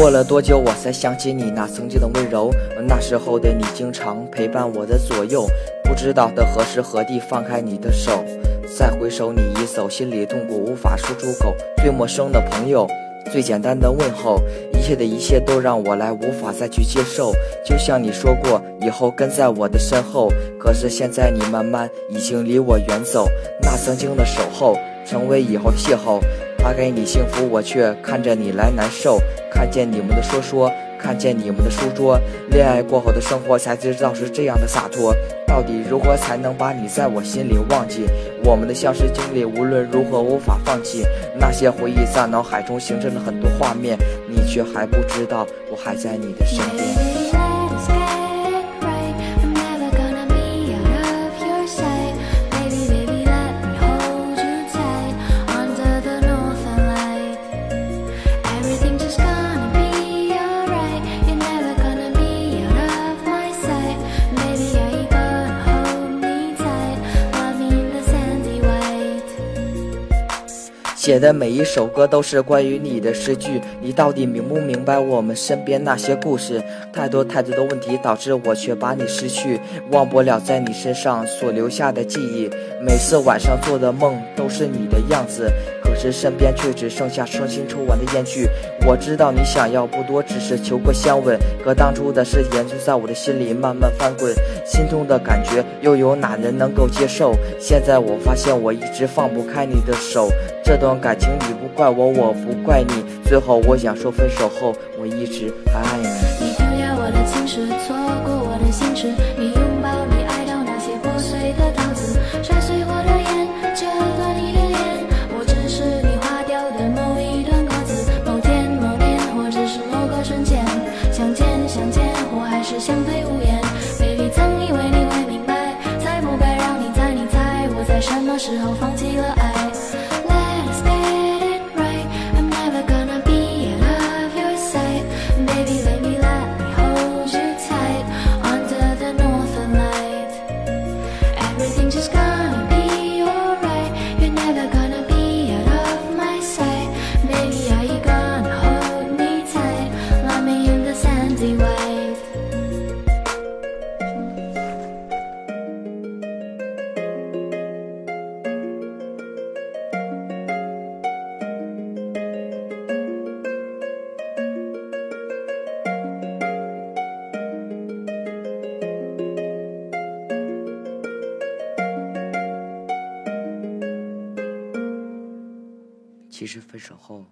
过了多久，我才想起你那曾经的温柔？那时候的你经常陪伴我的左右，不知道的何时何地放开你的手，再回首你已走，心里痛苦无法说出口。最陌生的朋友，最简单的问候，一切的一切都让我来无法再去接受。就像你说过，以后跟在我的身后，可是现在你慢慢已经离我远走，那曾经的守候，成为以后的邂逅。发给你幸福，我却看着你来难受。看见你们的说说，看见你们的书桌，恋爱过后的生活才知道是这样的洒脱。到底如何才能把你在我心里忘记？我们的相识经历，无论如何无法放弃。那些回忆在脑海中形成了很多画面，你却还不知道，我还在你的身边。写的每一首歌都是关于你的诗句，你到底明不明白我们身边那些故事？太多太多的问题导致我却把你失去，忘不了在你身上所留下的记忆。每次晚上做的梦都是你的样子，可是身边却只剩下伤心抽完的烟絮。我知道你想要不多，只是求个香吻，可当初的誓言就在我的心里慢慢翻滚，心痛的感觉又有哪人能够接受？现在我发现我一直放不开你的手。这段感情你不怪我，我不怪你。最后我想说，分手后我一直还爱你。你丢掉我的情诗，错过我的心事。你拥抱你爱到那些破碎的陶瓷，摔碎我的眼，折断你的脸。我只是你划掉的某一段歌词。某天某年，或者是某个瞬间，相见相见，或还是相对无言。Baby，曾以为你会明白，才不该让你猜，你猜我在什么时候放弃了其实分手后。